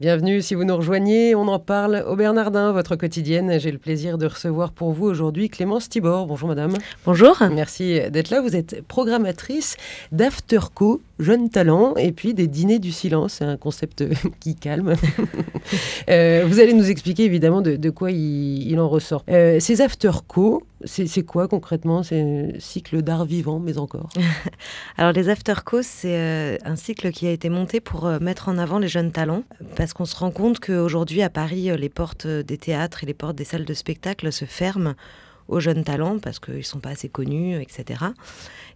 Bienvenue si vous nous rejoignez, on en parle au Bernardin, votre quotidienne. J'ai le plaisir de recevoir pour vous aujourd'hui Clémence Tibor. Bonjour madame. Bonjour. Merci d'être là. Vous êtes programmatrice d'Afterco, Jeunes Talents, et puis des Dîners du Silence. Un concept qui calme. Euh, vous allez nous expliquer évidemment de, quoi il, en ressort. Euh, ces Afterco, c'est quoi concrètement? C'est un cycle d'art vivant, mais encore Alors les Afterco, c'est euh, un cycle qui a été monté pour mettre en avant les jeunes talents parce qu'on se rend compte qu'aujourd'hui à Paris, les portes des théâtres et les portes des salles de spectacle se ferment aux jeunes talents parce qu'ils ne sont pas assez connus, etc.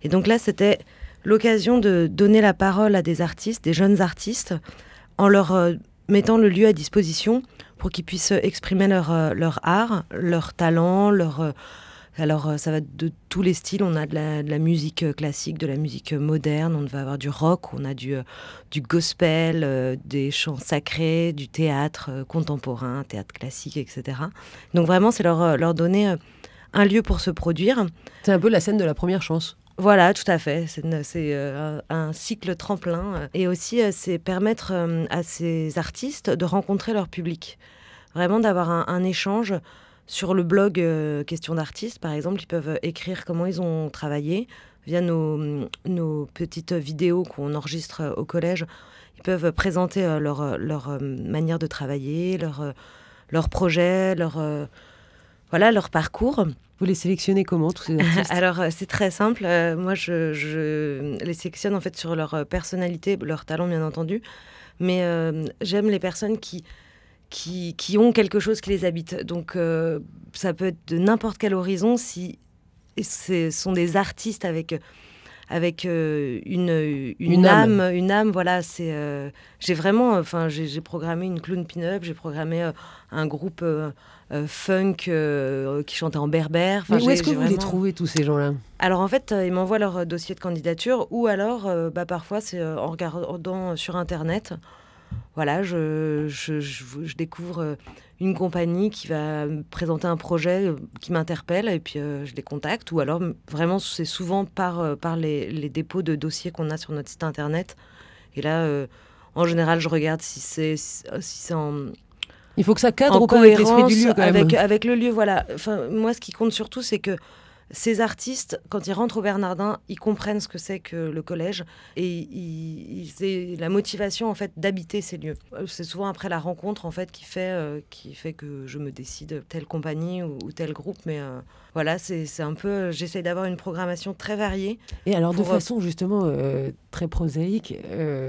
Et donc là, c'était l'occasion de donner la parole à des artistes, des jeunes artistes, en leur euh, mettant le lieu à disposition pour qu'ils puissent exprimer leur, leur art, leur talent, leur alors, euh, ça va de tous les styles. On a de la, musique euh, classique, de la musique euh, moderne, on va avoir du rock, on a du, du gospel, des chants sacrés, du théâtre contemporain, théâtre classique, etc. Donc, vraiment, c'est leur, leur donner un lieu pour se produire. C'est un peu la scène de la première chance. Voilà, tout à fait. C'est un cycle tremplin. Et aussi, c'est permettre à ces artistes de rencontrer leur public. Vraiment d'avoir un, échange sur le blog euh, Question d'artistes, par exemple, ils peuvent écrire comment ils ont travaillé via nos, nos petites vidéos qu'on enregistre au collège. Ils peuvent présenter euh, leur, leur euh, manière de travailler, leur, leur projet, leur, voilà, leur parcours. Vous les sélectionnez comment tous ces artistes? Alors c'est très simple. moi, je, je, les sélectionne en fait sur leur personnalité, leur talent bien entendu. Mais j'aime les personnes qui qui, ont quelque chose qui les habite. Donc euh, ça peut être de n'importe quel horizon si ce sont des artistes avec avec euh, une, une, âme, une âme voilà c'est euh, j'ai vraiment enfin j'ai programmé une clown pin-up j'ai programmé un groupe funk qui chantait en berbère où est-ce que vous les trouvez tous ces gens-là? Alors en fait ils m'envoient leur dossier de candidature ou alors bah, parfois c'est en regardant sur internet voilà, je, je, découvre euh, une compagnie qui va me présenter un projet euh, qui m'interpelle et puis euh, je les contacte. Ou alors, vraiment, c'est souvent par, par les, dépôts de dossiers qu'on a sur notre site internet. Et là, en général, je regarde si c'est si en. Il faut que ça cadre en avec l'esprit du lieu, avec, avec le lieu, voilà. Enfin, moi, ce qui compte surtout, c'est que ces artistes, quand ils rentrent au Bernardin, ils comprennent ce que c'est que le collège et ont la motivation en fait d'habiter ces lieux. Euh, c'est souvent après la rencontre en fait qui fait euh, qui fait que je me décide telle compagnie ou, tel groupe. Mais euh, voilà, c'est un peu. J'essaie d'avoir une programmation très variée. Et alors de façon justement très prosaïque,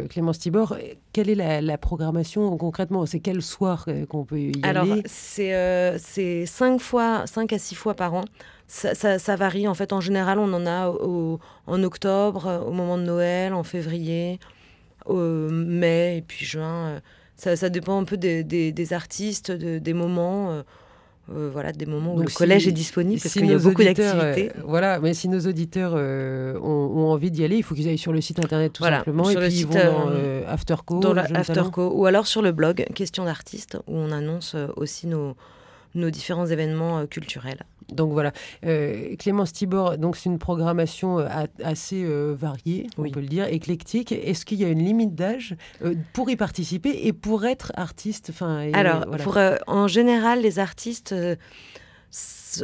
Clémence Tibor, quelle est la, programmation concrètement? C'est quel soir qu'on peut y aller? Alors c'est cinq fois, cinq à six fois par an ça, varie. En fait, en général, on en a en octobre, au moment de Noël, en février, au mai et puis juin. Ça, dépend un peu des, artistes, des moments. Euh, euh, voilà, des moments où le collège est disponible parce qu'il y a beaucoup d'activités. Euh, voilà, mais si nos auditeurs ont, envie d'y aller, il faut qu'ils aillent sur le site internet tout simplement et puis ils vont dans Afterco, dans Afterco ou alors sur le blog Question d'artistes où on annonce aussi nos, nos différents événements culturels. Donc voilà, euh, Clémence Tibor, donc c'est une programmation euh, assez euh, variée, on peut le dire, éclectique. Est-ce qu'il y a une limite d'âge pour y participer et pour être artiste enfin, Alors, en général, les artistes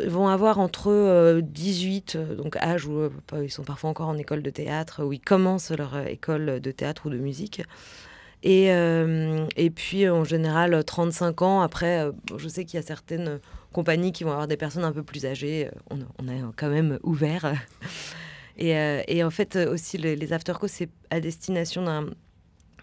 vont avoir entre 18, donc âge où ils sont parfois encore en école de théâtre, où ils commencent leur école de théâtre ou de musique. Et, et puis en général 35 ans, après, je sais qu'il y a certaines compagnies qui vont avoir des personnes un peu plus âgées. Euh, on, est quand même ouvert. Et, euh, et, en fait, aussi, les, les after c'est à destination d'un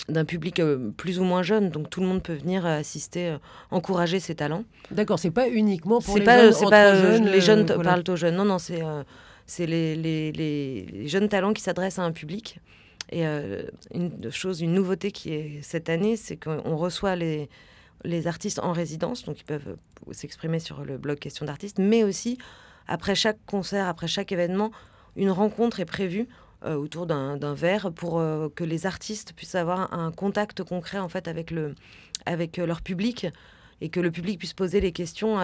d'un public euh, plus ou moins jeune, donc tout le monde peut venir assister, encourager ses talents. D'accord, c'est pas uniquement pour les pas, jeunes, pas, jeunes, les jeunes parlent aux jeunes. Non, non, c'est c'est les, les, les, jeunes talents qui s'adressent à un public. Et une chose, une nouveauté qui est cette année, c'est qu'on reçoit les les artistes en résidence, donc ils peuvent s'exprimer sur le blog Question d'artistes, mais aussi après chaque concert, après chaque événement, une rencontre est prévue euh, autour d'un verre pour euh, que les artistes puissent avoir un contact concret en fait avec, le, avec euh, leur public et que le public puisse poser les questions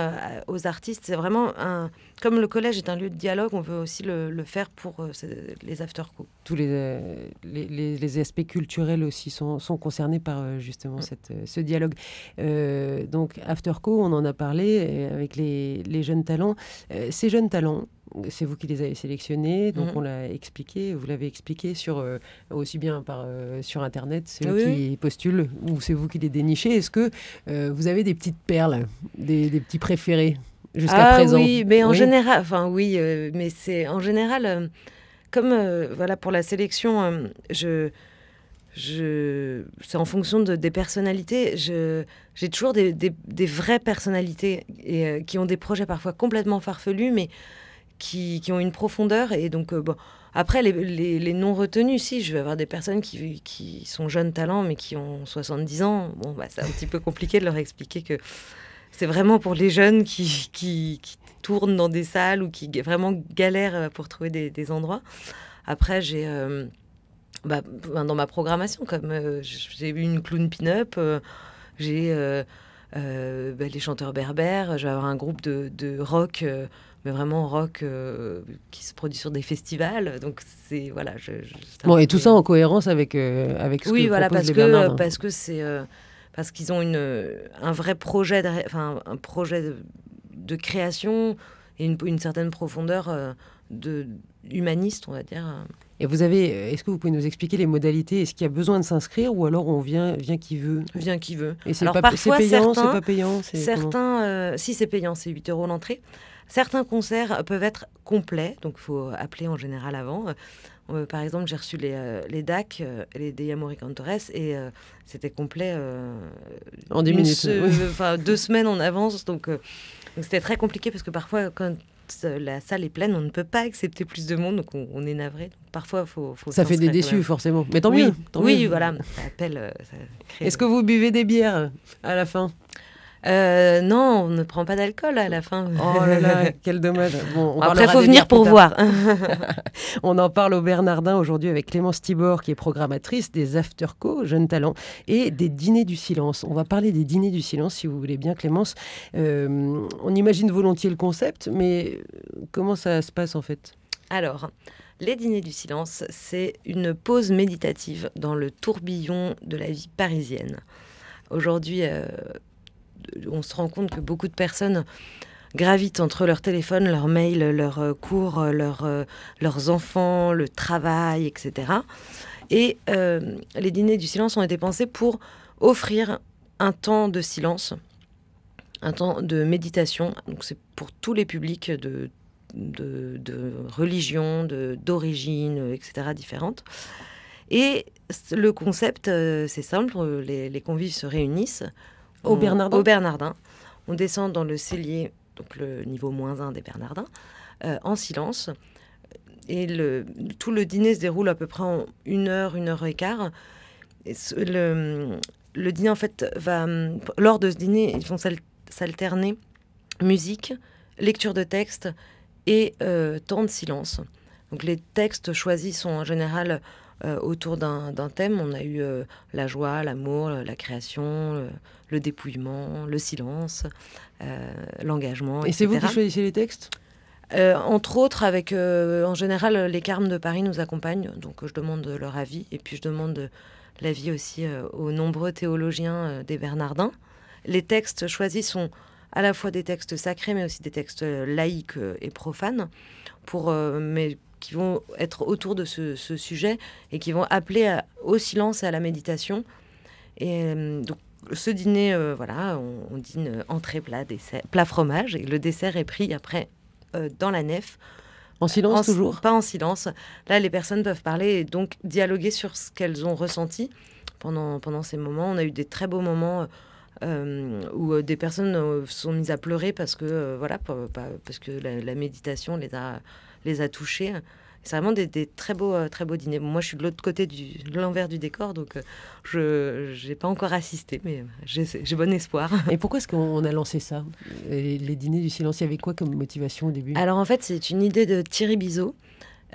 aux artistes. C'est vraiment un, comme le collège est un lieu de dialogue, on veut aussi le, faire pour les after Tous les, les, les, aspects culturels aussi sont, sont concernés par justement cette, ce dialogue. donc after on en a parlé avec les, les jeunes talents. ces jeunes talents, c'est vous qui les avez sélectionnés, donc mhm. on l'a expliqué, vous l'avez expliqué sur euh, aussi bien par euh, sur internet, c'est eux qui postulent ou c'est vous qui les dénichez. Est-ce que euh, vous avez des petites perles, des, petits préférés jusqu'à ah, présent? Oui, mais en général, enfin oui, mais c'est en général comme voilà pour la sélection, je je, c'est en fonction de, des personnalités. Je, j'ai toujours des, des, des, vraies personnalités et, qui ont des projets parfois complètement farfelus, mais qui, ont une profondeur. Et donc, euh, bon, après, les, non retenus, si, je vais avoir des personnes qui, qui sont jeunes talents, mais qui ont 70 ans. Bon, bah, c'est un petit peu compliqué de leur expliquer que c'est vraiment pour les jeunes qui, qui, tournent dans des salles ou qui vraiment galèrent pour trouver des, endroits. Après, j'ai. Euh, bah, dans ma programmation, comme euh, j'ai eu une clown pin-up, j'ai bah, les chanteurs berbères, je vais avoir un groupe de, de rock mais vraiment rock euh, qui se produit sur des festivals. Donc c'est voilà. Je, bon et tout ça en cohérence avec euh, avec ce oui que voilà parce que parce que c'est euh, parce qu'ils ont une un vrai projet enfin un projet de, création et une, une certaine profondeur de humaniste on va dire. Et vous avez, est-ce que vous pouvez nous expliquer les modalités? Est-ce qu'il y a besoin de s'inscrire ou alors on vient, vient qui veut? Vient qui veut. Et c'est pas, payant, c'est pas payant Certains, si c'est payant, c'est 8 euros l'entrée. Certains concerts peuvent être complets, donc il faut appeler en général avant. Euh, par exemple, j'ai reçu les, euh, les DAC, euh, les Deia Cantores, et c'était complet en 10 minutes. Enfin, deux semaines en avance, donc c'était très compliqué parce que parfois, quand la salle est pleine, on ne peut pas accepter plus de monde, donc on, est navré. parfois, faut, faut ça fait des déçus, forcément. Mais tant mieux. oui, voilà. Ça appelle. Est-ce que vous buvez des bières à la fin? Euh, non, on ne prend pas d'alcool à la fin. Oh là là, quel dommage. Bon, Après, il faut venir pour voir. on en parle au Bernardin aujourd'hui avec Clémence Tibor, qui est programmatrice des Afterco, Jeunes Talents, et des Dîners du Silence. On va parler des Dîners du Silence, si vous voulez bien, Clémence. Euh, on imagine volontiers le concept, mais comment ça se passe en fait? Alors, les Dîners du Silence, c'est une pause méditative dans le tourbillon de la vie parisienne. Aujourd'hui, euh, on se rend compte que beaucoup de personnes gravitent entre leur téléphone, leur mail, leurs euh, cours, euh, euh, leurs enfants, le travail, etc. Et les dîners du silence ont été pensés pour offrir un temps de silence, un temps de méditation. Donc c'est pour tous les publics de, de, de religion, d'origine, etc. différentes. Et le concept, c'est simple, les convives se réunissent au Bernardin. On descend dans le cellier, donc le niveau moins 1 des Bernardins, euh, en silence. Et le, tout le dîner se déroule à peu près en une heure, une heure et quart. le, le, dîner, en fait, va. Lors de ce dîner, ils vont s'alterner musique, lecture de texte et euh, temps de silence. Donc les textes choisis sont en général autour d'un thème. On a eu euh, la joie, l'amour, la création, le, dépouillement, le silence, euh, l'engagement. Et c'est vous qui choisissez les textes? Entre autres, avec en général les Carmes de Paris nous accompagnent, donc je demande leur avis et puis je demande l'avis aussi aux nombreux théologiens des Bernardins. Les textes choisis sont à la fois des textes sacrés mais aussi des textes laïques et profanes, pour, mais qui vont être autour de ce, sujet et qui vont appeler au silence et à la méditation. Et euh, donc, ce dîner, euh, voilà, on, dîne entrée, plat, dessert, plat fromage, et le dessert est pris après euh, dans la nef. En silence toujours? Pas en silence. Là, les personnes peuvent parler et donc dialoguer sur ce qu'elles ont ressenti pendant, pendant ces moments. On a eu des très beaux moments où des personnes sont mises à pleurer parce que, voilà, parce que la méditation les a les a touchés. C'est vraiment des, très beaux, euh, très beaux dîners. Moi, je suis de l'autre côté du, de l'envers du décor, donc euh, je n'ai pas encore assisté, mais j'ai bon espoir. Et pourquoi est-ce qu'on a lancé ça? Les, dîners du silence, il y avait quoi comme motivation au début? Alors en fait, c'est une idée de Thierry Bizot,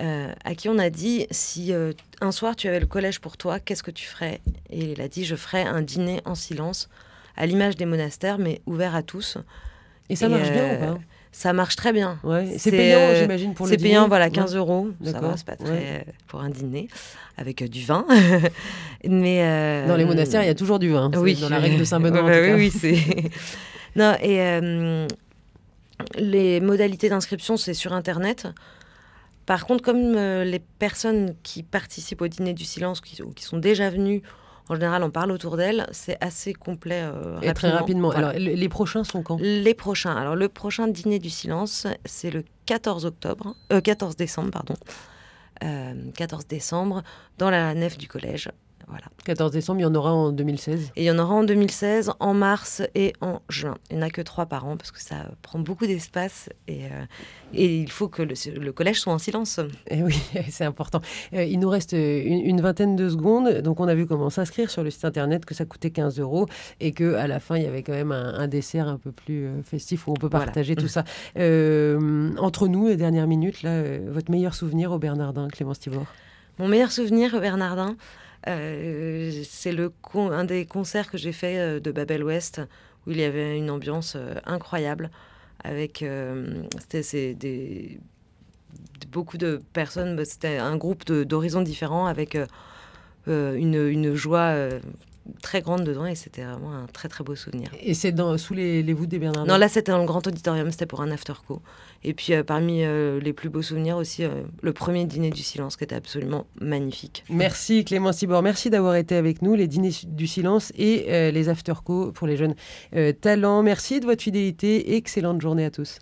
euh, à qui on a dit si un soir tu avais le collège pour toi, qu'est-ce que tu ferais? Et il a dit je ferais un dîner en silence à l'image des monastères, mais ouvert à tous. Et ça marche bien ou pas? Ça marche très bien. Ouais. C'est payant, euh, j'imagine, pour le C'est payant, voilà, 15 Ouais. euros. Ça va, c'est pas très Ouais. pour un dîner avec euh, du vin. Mais euh, Dans les monastères, il y a toujours du vin. Oui, Dans la règle de Saint-Benoît, oui, oui, c'est. non, et les modalités d'inscription, c'est sur Internet. Par contre, comme les personnes qui participent au dîner du silence, qui, ou qui sont déjà venues, en général, on parle autour d'elles, c'est assez complet. euh, Et très rapidement. Voilà. Alors, le- les prochains sont quand? Les prochains. Alors, le prochain dîner du silence, c'est le 14 octobre, euh, 14 décembre, pardon. Euh, 14 décembre, dans la nef du collège. Voilà. 14 décembre, il y en aura en 2016. Et il y en aura en 2016, en mars et en juin. Il n'y en a que trois par an parce que ça prend beaucoup d'espace et, euh, et il faut que le, le collège soit en silence. Eh oui, c'est important. Euh, il nous reste une, une vingtaine de secondes. Donc, on a vu comment s'inscrire sur le site internet, que ça coûtait 15 euros et que à la fin, il y avait quand même un, un dessert un peu plus euh, festif où on peut Voilà. partager tout ça. Euh, entre nous, les dernières minutes, là, votre meilleur souvenir au Bernardin, Clémence Tibor Mon meilleur souvenir, Bernardin, euh, c'est le con- un des concerts que j'ai fait euh, de Babel West où il y avait une ambiance euh, incroyable avec c'était des beaucoup de personnes bah, c'était un groupe d'horizons différents avec une, joie très grande dedans et c'était vraiment un très très beau souvenir. Et c'est dans, sous les, les voûtes des Bernardins Non, là c'était dans le grand auditorium, c'était pour un after-co. Et puis euh, parmi euh, les plus beaux souvenirs aussi, euh, le premier dîner du silence qui était absolument magnifique. Merci Clémence Tibor, merci d'avoir été avec nous, les dîners du silence et les after-co pour les jeunes talents. Merci de votre fidélité, excellente journée à tous.